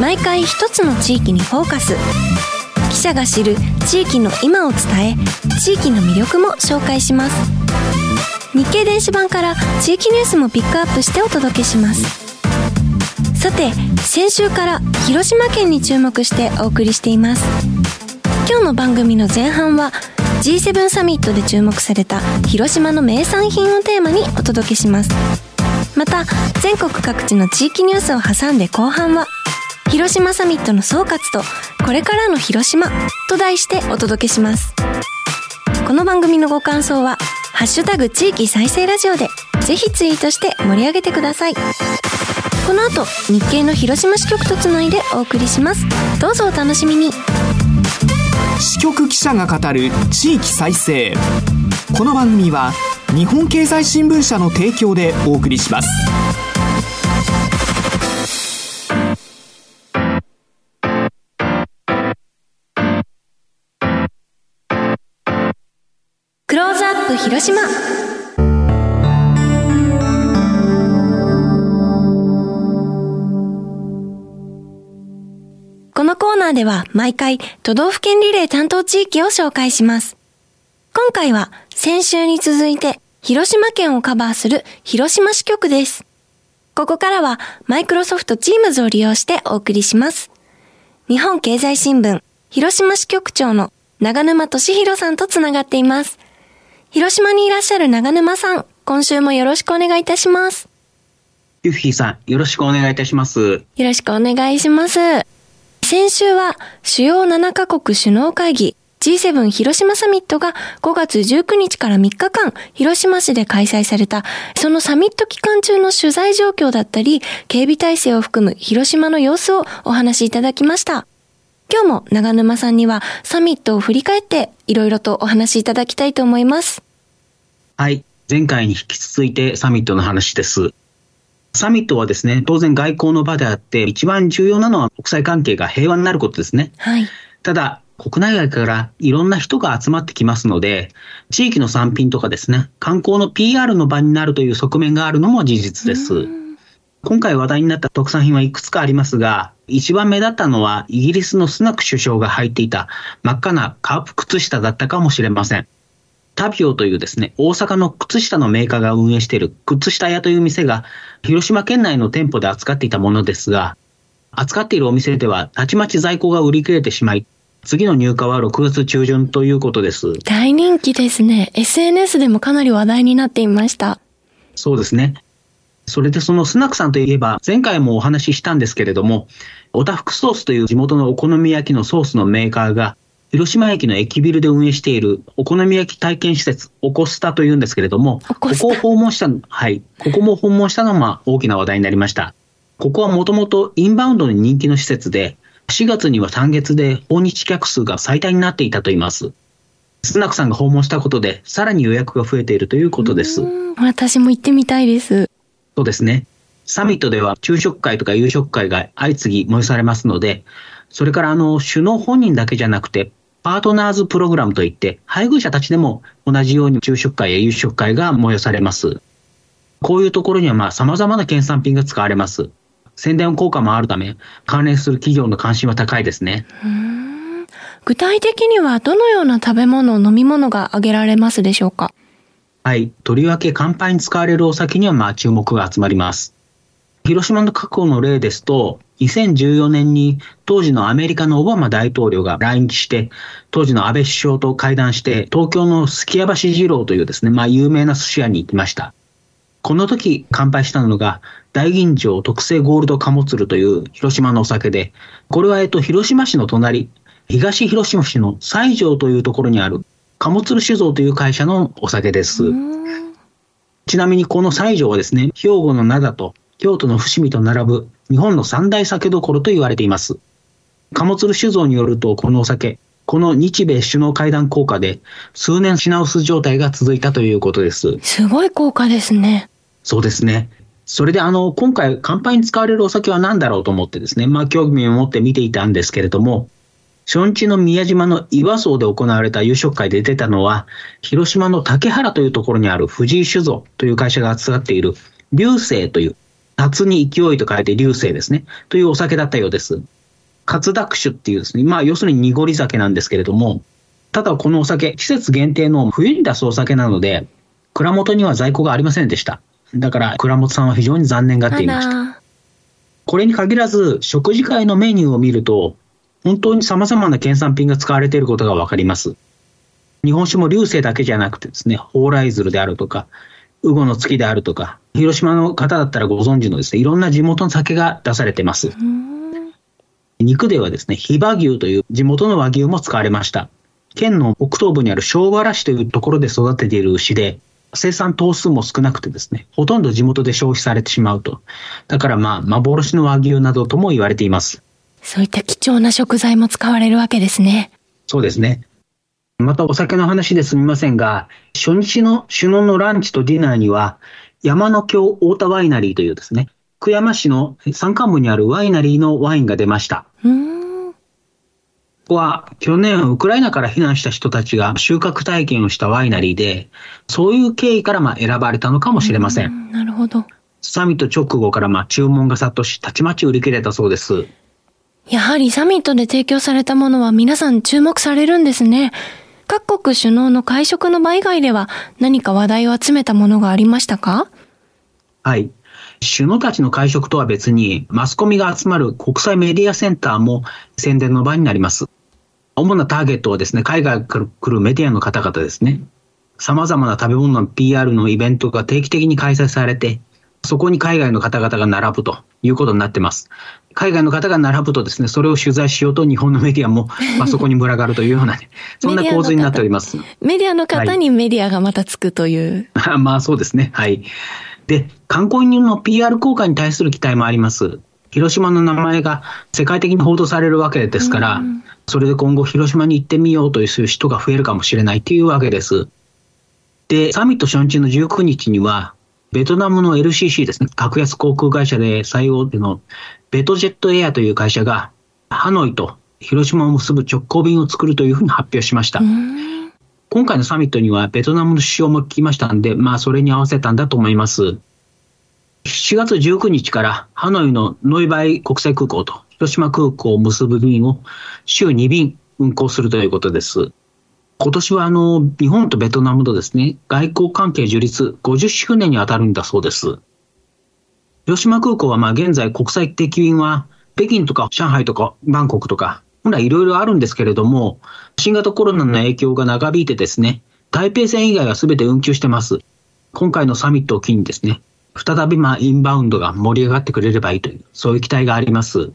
毎回一つの地域にフォーカス。記者が知る地域の今を伝え地域の魅力も紹介します。日経電子版から地域ニュースもピックアップしてお届けします。さて先週から広島県に注目してお送りしています。今日の番組の前半は G7 サミットで注目された広島の名産品をテーマにお届けします。また全国各地の地域ニュースを挟んで後半は広島サミットの総括とこれからの広島と題してお届けします。この番組のご感想はハッシュタグ地域再生ラジオでぜひツイートして盛り上げてください。この後日経の広島支局とつないでお送りします。どうぞお楽しみに。支局記者が語る地域再生。この番組は日本経済新聞社の提供でお送りします。ップ広島このコーナーでは毎回都道府県リレー担当地域を紹介します。今回は先週に続いて広島県をカバーする広島支局です。ここからはマイクロソフト Teams を利用してお送りします。日本経済新聞広島支局長の長沼俊弘さんとつながっています。広島にいらっしゃる長沼さん、今週もよろしくお願いいたします。ユフィさん、よろしくお願いいたします。よろしくお願いします。先週は主要7カ国首脳会議 G7 広島サミットが5月19日から3日間広島市で開催されたそのサミット期間中の取材状況だったり警備体制を含む広島の様子をお話しいただきました。今日も長沼さんにはサミットを振り返っていろいろとお話しいただきたいと思います。はい。前回に引き続いてサミットの話です。サミットはですね、当然外交の場であって、一番重要なのは国際関係が平和になることですね。はい。ただ、国内外からいろんな人が集まってきますので、地域の産品とかですね、観光の PR の場になるという側面があるのも事実です。今回話題になった特産品はいくつかありますが、一番目立ったのはイギリスのスナク首相が履いていた真っ赤なカープ靴下だったかもしれません。タビオというですね、大阪の靴下のメーカーが運営している靴下屋という店が広島県内の店舗で扱っていたものですが、扱っているお店ではたちまち在庫が売り切れてしまい、次の入荷は6月中旬ということです。大人気ですね。SNS でもかなり話題になっていました。そうですね。それでそのスナックさんといえば、前回もお話ししたんですけれども、オタフクソースという地元のお好み焼きのソースのメーカーが、広島駅の駅ビルで運営しているお好み焼き体験施設、おこスタというんですけれども、おこここを訪問した、はい、ここも訪問したのがまあ大きな話題になりました。ここはもともとインバウンドに人気の施設で、4月には単月で訪日客数が最多になっていたといいます。スナックさんが訪問したことで、さらに予約が増えているということです。うん私も行ってみたいです。そうですね。サミットでは昼食会とか夕食会が相次ぎ催されますので、それからあの、首脳本人だけじゃなくて、パートナーズプログラムといって、配偶者たちでも同じように昼食会や夕食会が催されます。こういうところにはまあ様々な県産品が使われます。宣伝効果もあるため、関連する企業の関心は高いですね。具体的にはどのような食べ物、飲み物が挙げられますでしょうか？はい。とりわけ乾杯に使われるお酒にはまあ注目が集まります。広島の過去の例ですと、2014年に当時のアメリカのオバマ大統領が来日して、当時の安倍首相と会談して、東京のすきや橋二郎というですね、まあ有名な寿司屋に行きました。この時乾杯したのが、大吟醸特製ゴールド貨物ルという広島のお酒で、これはえっと、広島市の隣、東広島市の西条というところにある貨物ル酒造という会社のお酒です。ちなみにこの西条はですね、兵庫の灘と京都の伏見と並ぶ日本の三大酒どころと言われています。貨物酒造によると、このお酒、この日米首脳会談効果で数年品薄状態が続いたということです。すごい効果ですね。そうですね。それであの、今回乾杯に使われるお酒は何だろうと思ってですね、まあ興味を持って見ていたんですけれども、初日の宮島の岩荘で行われた夕食会で出たのは、広島の竹原というところにある藤井酒造という会社が扱っている流星という夏に勢いと書いて流星ですね。というお酒だったようです。活濁酒っていうですね、まあ要するに濁り酒なんですけれども、ただこのお酒、季節限定の冬に出すお酒なので、蔵元には在庫がありませんでした。だから蔵元さんは非常に残念がっていました。これに限らず、食事会のメニューを見ると、本当に様々な県産品が使われていることがわかります。日本酒も流星だけじゃなくてですね、蓬莱鶴であるとか、ウゴの月であるとか、広島の方だったらご存知のですね、いろんな地元の酒が出されてます。肉ではですね、ヒバ牛という地元の和牛も使われました。県の北東部にある小原市というところで育てている牛で、生産頭数も少なくてですね、ほとんど地元で消費されてしまうと。だからまあ、幻の和牛などとも言われています。そういった貴重な食材も使われるわけですね。そうですね。またお酒の話ですみませんが、初日の首脳のランチとディナーには、山の京太田ワイナリーというですね、久山市の山間部にあるワイナリーのワインが出ました。ここは去年ウクライナから避難した人たちが収穫体験をしたワイナリーで、そういう経緯からまあ選ばれたのかもしれません。んなるほど。サミット直後からまあ注文が殺到し、たちまち売り切れたそうです。やはりサミットで提供されたものは皆さん注目されるんですね。各国首脳の会食の場以外では何か話題を集めたものがありましたか？はい。首脳たちの会食とは別に、マスコミが集まる国際メディアセンターも宣伝の場になります。主なターゲットはですね、海外から来るメディアの方々ですね。様々な食べ物の PR のイベントが定期的に開催されて、そこに海外の方々が並ぶということになってます。海外の方が並ぶとですね、それを取材しようと日本のメディアも、まあ、そこに群がるというような、ね、そんな構図になっております。メディアの方にメディアがまたつくという。はい、まあそうですね。はい。で、観光人の PR 効果に対する期待もあります。広島の名前が世界的に報道されるわけですから、それで今後広島に行ってみようという人が増えるかもしれないというわけです。で、サミット初日の19日には、ベトナムの LCC ですね、格安航空会社で最大手のベトジェットエアという会社が、ハノイと広島を結ぶ直行便を作るというふうに発表しました。今回のサミットにはベトナムの首相も来ましたんで、まあそれに合わせたんだと思います。7月19日からハノイのノイバイ国際空港と広島空港を結ぶ便を週2便運航するということです。今年はあの、日本とベトナムとですね、外交関係樹立50周年に当たるんだそうです。広島空港はまあ現在国際的便は北京とか上海とかバンコクとか、本来いろいろあるんですけれども、新型コロナの影響が長引いてですね、台北線以外は全て運休してます。今回のサミットを機にですね、再びまあインバウンドが盛り上がってくれればいいという、そういう期待があります。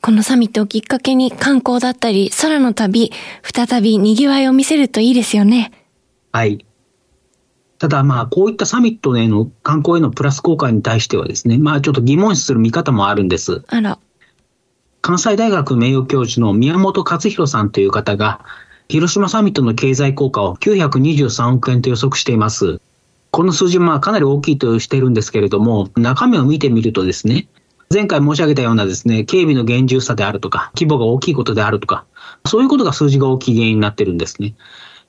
このサミットをきっかけに観光だったり空の旅、再び賑わいを見せるといいですよね。はい。ただまあ、こういったサミットへの観光へのプラス効果に対してはですね、まあちょっと疑問視する見方もあるんです。あら。関西大学名誉教授の宮本勝弘さんという方が、広島サミットの経済効果を923億円と予測しています。この数字はかなり大きいとしているんですけれども、中身を見てみるとですね、前回申し上げたようなですね、警備の厳重さであるとか、規模が大きいことであるとか、そういうことが数字が大きい原因になっているんですね。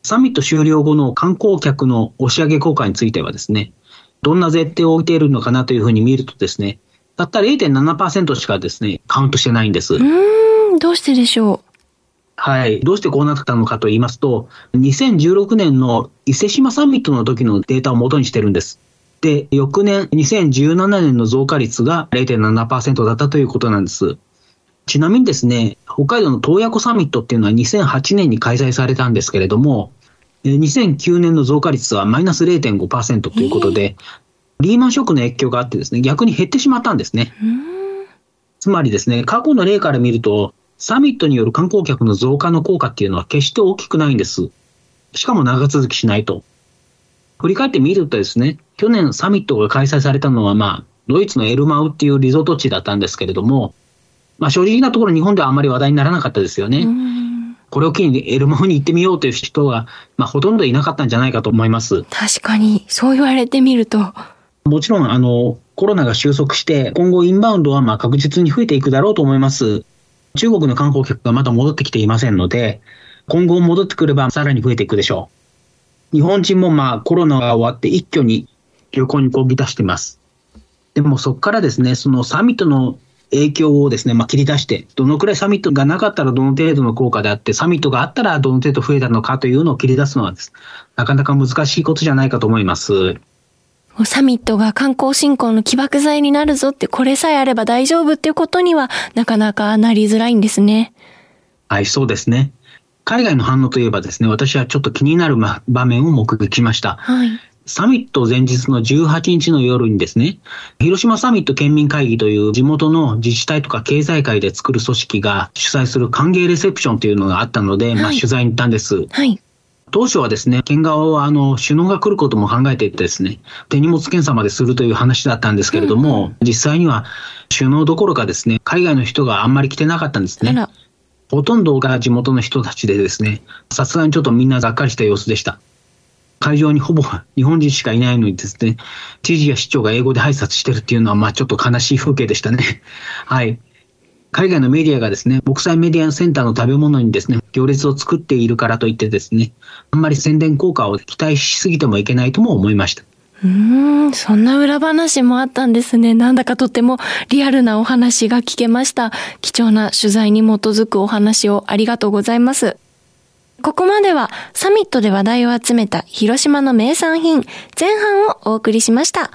サミット終了後の観光客の押し上げ効果についてはですね、どんな絶対を置いているのかなというふうに見るとですね、たった0.7%しかですね、カウントしてないんです。うん、どうしてでしょう？はい。どうしてこうなったのかと言いますと、2016年の伊勢志摩サミットの時のデータを元にしてるんです。で、翌年、2017年の増加率が0.7%だったということなんです。ちなみにですね、北海道の洞爺湖サミットっていうのは2008年に開催されたんですけれども、2009年の増加率はマイナス0.5%ということで、えー、リーマンショックの影響があってですね、逆に減ってしまったんですね。つまりですね、過去の例から見ると、サミットによる観光客の増加の効果っていうのは決して大きくないんです。しかも長続きしないと。振り返ってみるとですね、去年サミットが開催されたのは、まあ、ドイツのエルマウっていうリゾート地だったんですけれども、まあ、正直なところ日本ではあまり話題にならなかったですよね。これを機にエルマウに行ってみようという人が、まあ、ほとんどいなかったんじゃないかと思います。確かに、そう言われてみると。もちろん、あの、コロナが収束して、今後インバウンドはまあ確実に増えていくだろうと思います。中国の観光客がまだ戻ってきていませんので、今後戻ってくればさらに増えていくでしょう。日本人もまあコロナが終わって一挙に旅行にこぎ出しています。でもそこからですね、そのサミットの影響をですね、まあ、切り出して、どのくらいサミットがなかったらどの程度の効果であって、サミットがあったらどの程度増えたのかというのを切り出すのはです、なかなか難しいことじゃないかと思います。サミットが観光振興の起爆剤になるぞって、これさえあれば大丈夫っていうことにはなかなかなりづらいんですね。はい、そうですね。海外の反応といえばですね、私はちょっと気になる場面を目撃しました。はい。サミット前日の18日の夜にですね、広島サミット県民会議という地元の自治体とか経済界で作る組織が主催する歓迎レセプションというのがあったので、はい、まあ取材に行ったんです。はい。当初はですね、県側はあの首脳が来ることも考えていてですね、手荷物検査までするという話だったんですけれども、うん、実際には首脳どころかですね、海外の人があんまり来てなかったんですね。ほとんどが地元の人たちでですね、さすがにちょっとみんながっかりした様子でした。会場にほぼ日本人しかいないのにですね、知事や市長が英語で挨拶してるっていうのは、まあちょっと悲しい風景でしたね。はい。海外のメディアがですね、国際メディアセンターの食べ物にですね、行列を作っているからといってですね、あんまり宣伝効果を期待しすぎてもいけないとも思いました。うん、そんな裏話もあったんですね。なんだかとってもリアルなお話が聞けました。貴重な取材に基づくお話をありがとうございます。ここまではサミットで話題を集めた広島の名産品前半をお送りしました。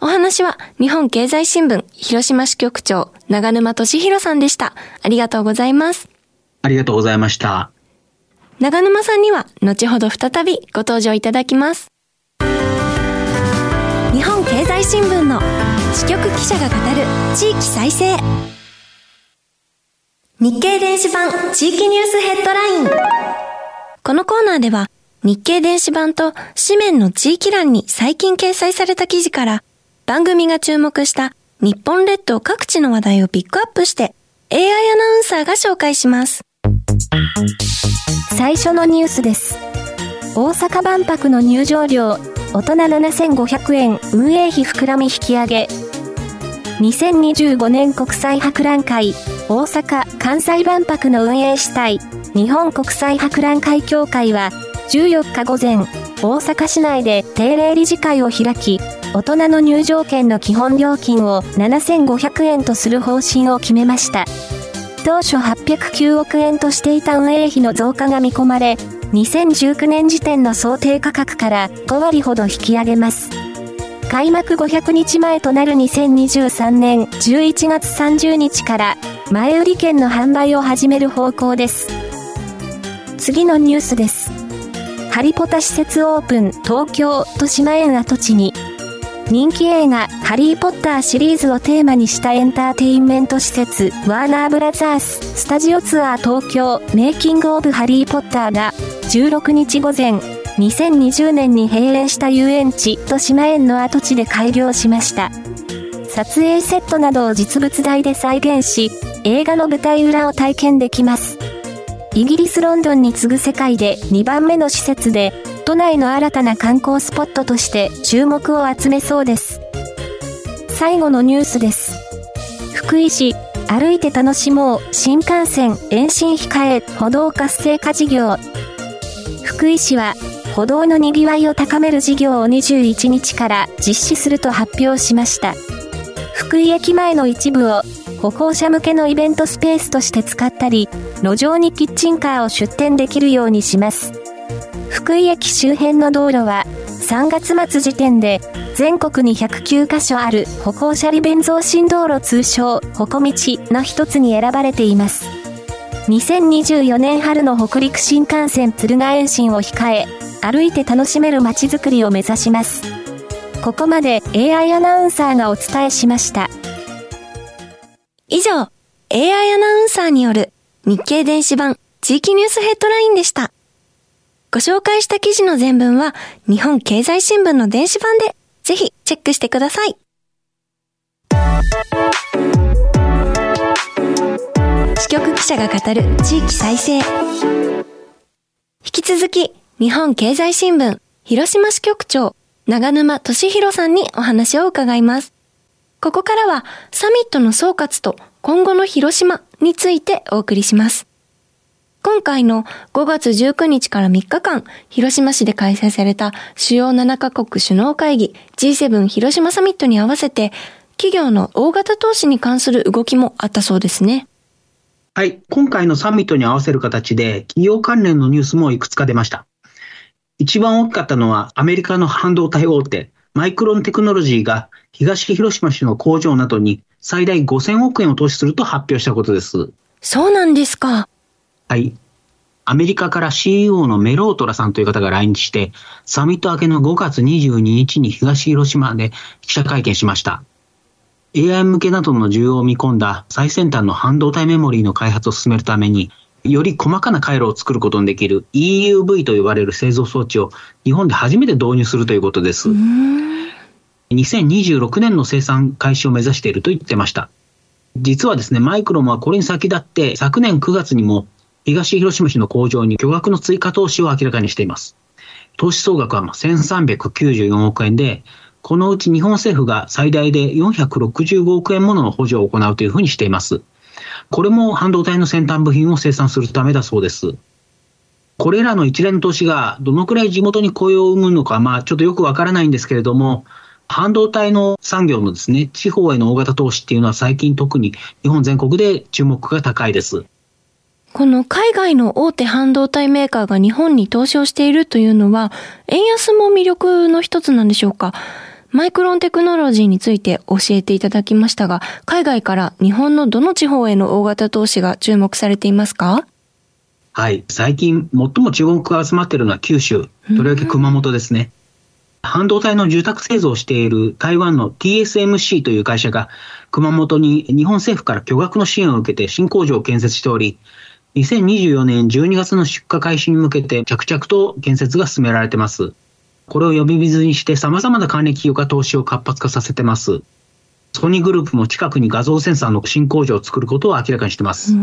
お話は日本経済新聞広島支局長長沼俊弘さんでした。ありがとうございます。ありがとうございました。長沼さんには後ほど再びご登場いただきます。日本経済新聞の支局記者が語る地域再生。日経電子版地域ニュースヘッドライン。このコーナーでは、日経電子版と紙面の地域欄に最近掲載された記事から、番組が注目した日本列島各地の話題をピックアップして、AI アナウンサーが紹介します。最初のニュースです。大阪万博の入場料、大人7500円、運営費膨らみ引き上げ。2025年国際博覧会、大阪・関西万博の運営主体、日本国際博覧会協会は、14日午前、大阪市内で定例理事会を開き、大人の入場券の基本料金を7500円とする方針を決めました。当初809億円としていた運営費の増加が見込まれ、2019年時点の想定価格から5割ほど引き上げます。開幕500日前となる2023年11月30日から前売り券の販売を始める方向です。次のニュースです。ハリポタ施設オープン東京豊島園跡地に人気映画ハリーポッターシリーズをテーマにしたエンターテインメント施設ワーナーブラザーススタジオツアー東京メイキングオブハリーポッターが16日午前2020年に閉園した遊園地豊島園の跡地で開業しました。撮影セットなどを実物大で再現し、映画の舞台裏を体験できます。イギリス・ロンドンに次ぐ世界で2番目の施設で、都内の新たな観光スポットとして注目を集めそうです。最後のニュースです。福井市、歩いて楽しもう、新幹線、延伸控え、歩道活性化事業。福井市は、歩道の賑わいを高める事業を21日から実施すると発表しました。福井駅前の一部を歩行者向けのイベントスペースとして使ったり、路上にキッチンカーを出店できるようにします。福井駅周辺の道路は、3月末時点で全国に109カ所ある歩行者利便増進道路通称、歩こ道の一つに選ばれています。2024年春の北陸新幹線敦賀延伸を控え、歩いて楽しめる街づくりを目指します。ここまで AI アナウンサーがお伝えしました。以上、AI アナウンサーによる日経電子版地域ニュースヘッドラインでした。ご紹介した記事の全文は日本経済新聞の電子版でぜひチェックしてください。支局記者が語る地域再生。引き続き日本経済新聞広島支局長長沼俊弘さんにお話を伺います。ここからはサミットの総括と今後の広島についてお送りします。今回の5月19日から3日間、広島市で開催された主要7カ国首脳会議 G7 広島サミットに合わせて、企業の大型投資に関する動きもあったそうですね。はい。今回のサミットに合わせる形で、企業関連のニュースもいくつか出ました。一番大きかったのはアメリカの半導体大手、マイクロンテクノロジーが東広島市の工場などに最大5000億円を投資すると発表したことです。そうなんですか。はい。アメリカから CEO のメロートラさんという方が来日して、サミット明けの5月22日に東広島で記者会見しました。AI 向けなどの需要を見込んだ最先端の半導体メモリーの開発を進めるために、より細かな回路を作ることのできる EUV と呼ばれる製造装置を日本で初めて導入するということです。2026年の生産開始を目指していると言ってました。実はですね、マイクロンはこれに先立って昨年9月にも東広島市の工場に巨額の追加投資を明らかにしています。投資総額は1394億円で、このうち日本政府が最大で465億円もの補助を行うというふうにしています。これも半導体の先端部品を生産するためだそうです。これらの一連の投資がどのくらい地元に雇用を生むのか、まあちょっとよくわからないんですけれども、半導体の産業のですね、地方への大型投資っていうのは最近特に日本全国で注目が高いです。この海外の大手半導体メーカーが日本に投資をしているというのは、円安も魅力の一つなんでしょうか？マイクロンテクノロジーについて教えていただきましたが、海外から日本のどの地方への大型投資が注目されていますか？はい。最近、最も注目が集まっているのは九州、とりわけ熊本ですね。半導体の住宅製造をしている台湾の TSMC という会社が、熊本に日本政府から巨額の支援を受けて新工場を建設しており、2024年12月の出荷開始に向けて着々と建設が進められています。これを呼び水にして様々な関連企業が投資を活発化させてます。ソニーグループも近くに画像センサーの新工場を作ることを明らかにしています。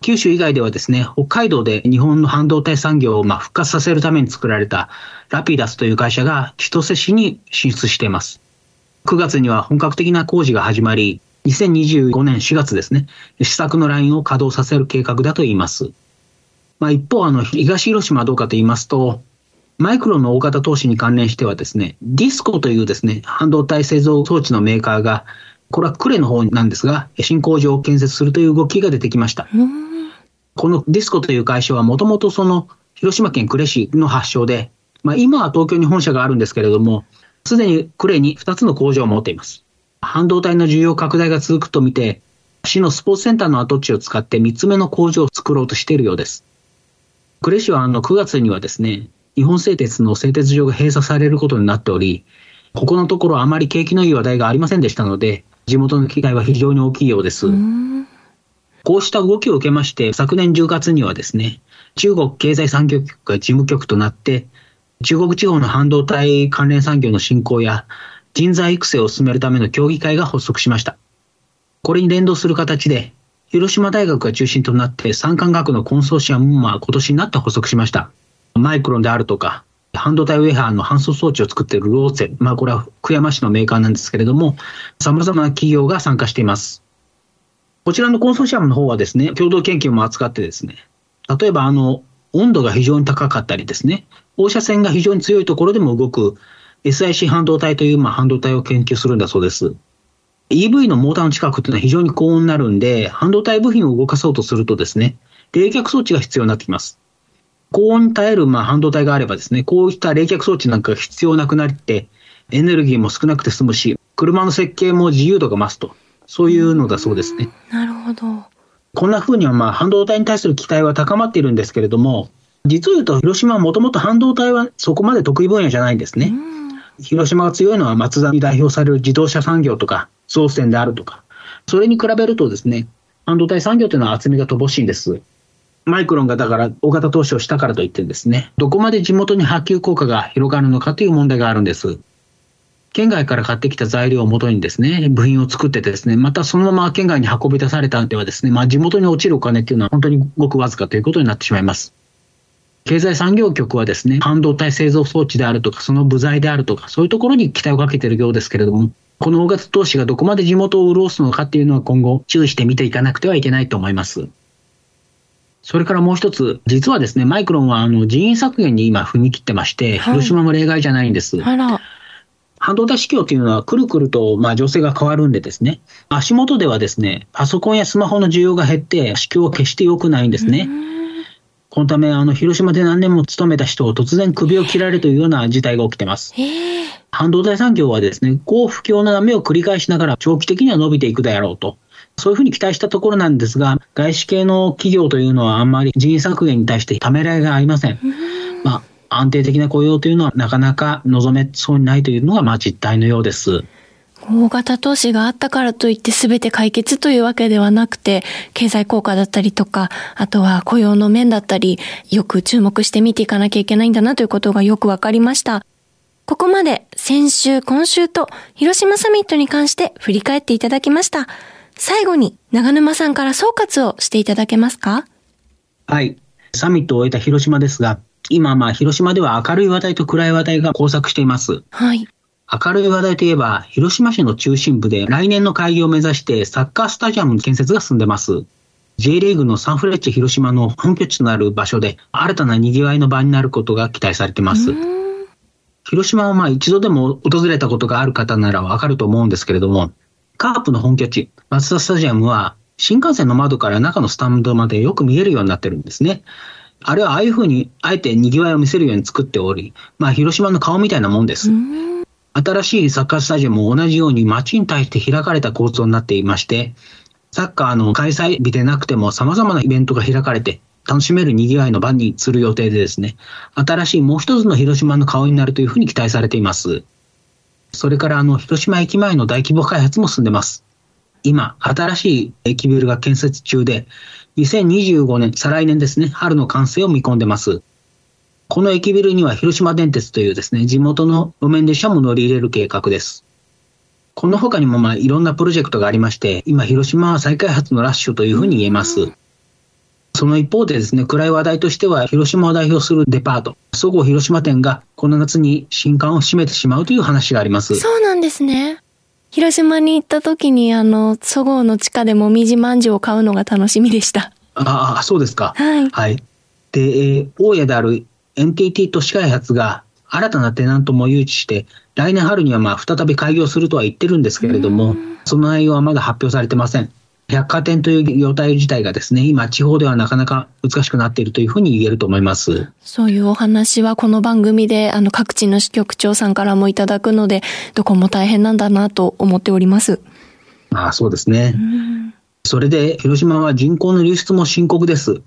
九州以外ではですね、北海道で日本の半導体産業をまあ復活させるために作られたラピダスという会社が千歳市に進出しています。9月には本格的な工事が始まり、2025年4月ですね、試作のラインを稼働させる計画だと言います。まあ、一方、あの、東広島はどうかと言いますと、マイクロンの大型投資に関連してはですね、ディスコというですね、半導体製造装置のメーカーが、これは呉の方なんですが、新工場を建設するという動きが出てきました。このディスコという会社はもともとその広島県呉市の発祥で、まあ、今は東京に本社があるんですけれども、すでに呉に2つの工場を持っています。半導体の需要拡大が続くとみて、市のスポーツセンターの跡地を使って3つ目の工場を作ろうとしているようです。呉市はあの9月にはですね、日本製鉄の製鉄所が閉鎖されることになっており、ここのところあまり景気のいい話題がありませんでしたので、地元の被害は非常に大きいようです。こうした動きを受けまして、昨年10月にはですね、中国経済産業局が事務局となって、中国地方の半導体関連産業の振興や人材育成を進めるための協議会が発足しました。これに連動する形で、広島大学が中心となって産官学のコンソーシアムもまあ今年になって発足しました。マイクロンであるとか、半導体ウェハーの搬送装置を作っているローツェ、まあこれは福山市のメーカーなんですけれども、様々な企業が参加しています。こちらのコンソーシアムの方はですね、共同研究も扱ってですね、例えばあの、温度が非常に高かったりですね、放射線が非常に強いところでも動く SIC 半導体というまあ半導体を研究するんだそうです。EV のモーターの近くっていうのは非常に高温になるんで、半導体部品を動かそうとするとですね、冷却装置が必要になってきます。高温に耐えるまあ半導体があればですね、こういった冷却装置なんかが必要なくなって、エネルギーも少なくて済むし、車の設計も自由度が増すと。そういうのだそうですね。なるほど。こんな風にはまあ半導体に対する期待は高まっているんですけれども、実を言うと広島はもともと半導体はそこまで得意分野じゃないんですね。広島が強いのは松田に代表される自動車産業とか、総線であるとか、それに比べるとですね、半導体産業というのは厚みが乏しいんです。マイクロンがだから大型投資をしたからといってですね、どこまで地元に波及効果が広がるのかという問題があるんです。県外から買ってきた材料をもとにですね、部品を作ってですね、またそのまま県外に運び出されたんではですね、まあ地元に落ちるお金っていうのは本当にごくわずかということになってしまいます。経済産業局はですね、半導体製造装置であるとか、その部材であるとか、そういうところに期待をかけているようですけれども、この大型投資がどこまで地元を潤すのかっていうのは今後注意して見ていかなくてはいけないと思います。それからもう一つ、実はですね、マイクロンはあの人員削減に今踏み切ってまして、広島も例外じゃないんです。半導体市況というのはくるくるとまあ情勢が変わるんでですね、足元ではですね、パソコンやスマホの需要が減って、市況は決して良くないんですね。このため、あの、広島で何年も勤めた人を突然首を切られるというような事態が起きています。半導体産業はですね、高不況の波を繰り返しながら長期的には伸びていくであろうと。そういうふうに期待したところなんですが、外資系の企業というのはあんまり人員削減に対してためらいがありません。まあ、安定的な雇用というのはなかなか望めそうにないというのがまあ実態のようです。大型投資があったからといって全て解決というわけではなくて、経済効果だったりとか、あとは雇用の面だったり、よく注目して見ていかなきゃいけないんだなということがよくわかりました。ここまで先週、今週と広島サミットに関して振り返っていただきました。最後に長沼さんから総括をしていただけますか？はい。サミットを終えた広島ですが、今、まあ、広島では明るい話題と暗い話題が交錯しています。はい。明るい話題といえば、広島市の中心部で来年の開業を目指してサッカースタジアムの建設が進んでます。J リーグのサンフレッチェ広島の本拠地となる場所で新たな賑わいの場になることが期待されています。広島はまあ一度でも訪れたことがある方ならわかると思うんですけれども、カープの本拠地、松田スタジアムは新幹線の窓から中のスタンドまでよく見えるようになってるんですね。あれはああいうふうに、あえて賑わいを見せるように作っており、まあ、広島の顔みたいなもんです。新しいサッカースタジアムも同じように街に対して開かれた構造になっていまして、サッカーの開催日でなくても様々なイベントが開かれて、楽しめる賑わいの場にする予定でですね、新しいもう一つの広島の顔になるというふうに期待されています。それからあの、広島駅前の大規模開発も進んでます。今、新しい駅ビルが建設中で、2025年、再来年ですね、春の完成を見込んでます。この駅ビルには広島電鉄というですね、地元の路面電車も乗り入れる計画です。この他にもまあいろんなプロジェクトがありまして、今広島は再開発のラッシュというふうに言えます。その一方でですね、暗い話題としては、広島を代表するデパート、そごう広島店がこの夏に新館を閉めてしまうという話があります。そうなんですね。広島に行った時に、あの、そごうの地下でもみじまんじゅうを買うのが楽しみでした。ああ、そうですか。はい。はい。で、えー、大家である NTT 都市開発が新たなテナントも誘致して、来年春にはまあ再び開業するとは言ってるんですけれども、その内容はまだ発表されてません。百貨店という業態自体がですね、今地方ではなかなか難しくなっているというふうに言えると思います。そういうお話はこの番組であの各地の支局長さんからもいただくので、どこも大変なんだなと思っております。ああ、そうですね。それで広島は人口の流出も深刻です。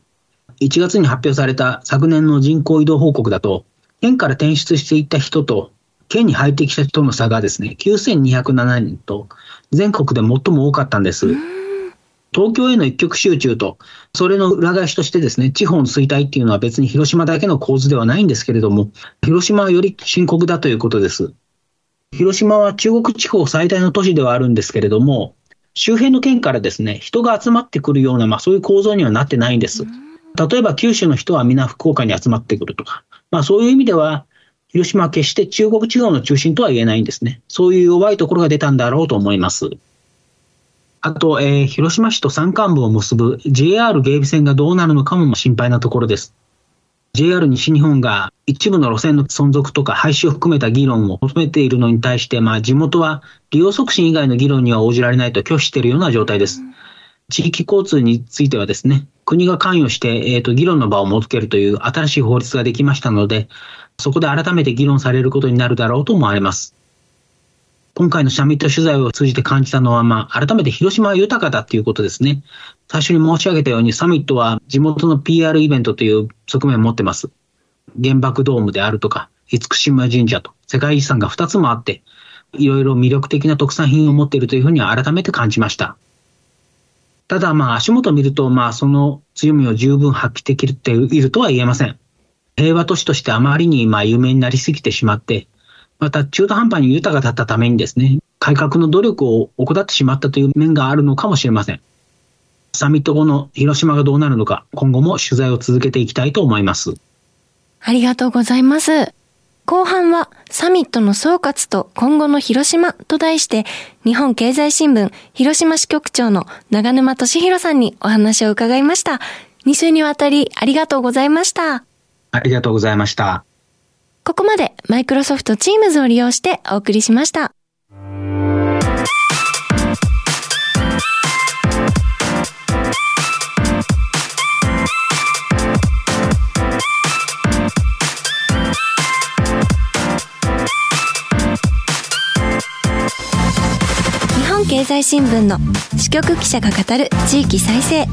1月に発表された昨年の人口移動報告だと、県から転出していった人と県に入ってきた人の差がですね、9207人と全国で最も多かったんです。東京への一極集中と、それの裏返しとしてですね、地方の衰退っていうのは別に広島だけの構図ではないんですけれども、広島はより深刻だということです。広島は中国地方最大の都市ではあるんですけれども、周辺の県からですね、人が集まってくるような、まあそういう構造にはなってないんです。例えば九州の人は皆福岡に集まってくるとか、まあそういう意味では、広島は決して中国地方の中心とは言えないんですね。そういう弱いところが出たんだろうと思います。あと、えー、広島市と山間部を結ぶ JR 芸備線がどうなるのかも心配なところです。JR 西日本が一部の路線の存続とか廃止を含めた議論を求めているのに対して、まあ、地元は利用促進以外の議論には応じられないと拒否しているような状態です。地域交通についてはですね、国が関与して、えーと、議論の場を設けるという新しい法律ができましたので、そこで改めて議論されることになるだろうと思われます。今回のサミット取材を通じて感じたのは、まあ、改めて広島は豊かだっていうことですね。最初に申し上げたように、サミットは地元の PR イベントという側面を持ってます。原爆ドームであるとか、厳島神社と世界遺産が2つもあって、いろいろ魅力的な特産品を持っているというふうに改めて感じました。ただ、まあ、足元を見ると、まあ、その強みを十分発揮できているとは言えません。平和都市としてあまりに、まあ、有名になりすぎてしまって、また中途半端に豊かだったためにですね、改革の努力を怠ってしまったという面があるのかもしれません。サミット後の広島がどうなるのか、今後も取材を続けていきたいと思います。ありがとうございます。後半はサミットの総括と今後の広島と題して、日本経済新聞広島支局長の長沼俊弘さんにお話を伺いました。2週にわたりありがとうございました。ありがとうございました。ここまでマイクロソフト Teams を利用してお送りしました。済新聞の支局記者が語る地域再生。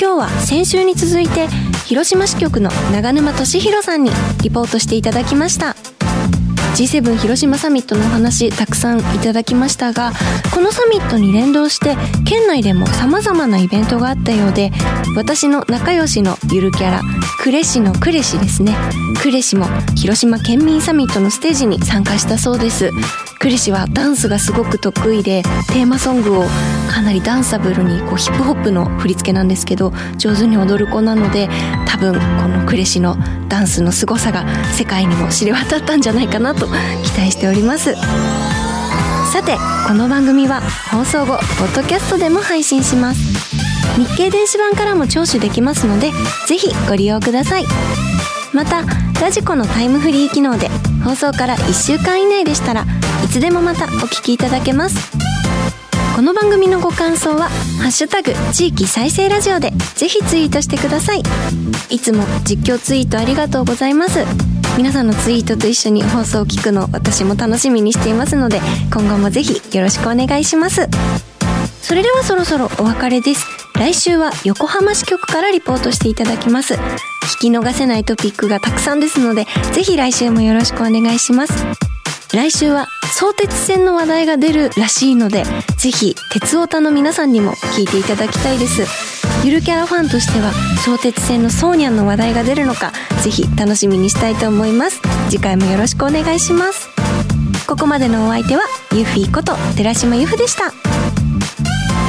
今日は先週に続いて広島支局の長沼俊弘さんにリポートしていただきました。G7 広島サミットのお話たくさんいただきましたがこのサミットに連動して県内でも様々なイベントがあったようで私の仲良しのゆるキャラ呉市の呉市ですね。呉市も広島県民サミットのステージに参加したそうです。呉市はダンスがすごく得意でテーマソングをかなりダンサブルにこうヒップホップの振り付けなんですけど上手に踊る子なので多分この呉市のダンスの凄さが世界にも知れ渡ったんじゃないかなと期待しております。さてこの番組は放送後ポッドキャストでも配信します。日経電子版からも聴取できますのでぜひご利用ください。またラジコのタイムフリー機能で放送から1週間以内でしたらいつでもまたお聞きいただけます。この番組のご感想は「ハッシュタグ地域再生ラジオ」でぜひツイートしてください。いつも実況ツイートありがとうございます。皆さんのツイートと一緒に放送を聞くの私も楽しみにしていますので今後もぜひよろしくお願いします。それではそろそろお別れです。来週は横浜支局からリポートしていただきます。聞き逃せないトピックがたくさんですのでぜひ来週もよろしくお願いします。来週は相鉄線の話題が出るらしいのでぜひ鉄オタの皆さんにも聞いていただきたいです。ゆるキャラファンとしては相鉄線のソーニャンの話題が出るのかぜひ楽しみにしたいと思います。次回もよろしくお願いします。ここまでのお相手はユフィこと寺島由布でした。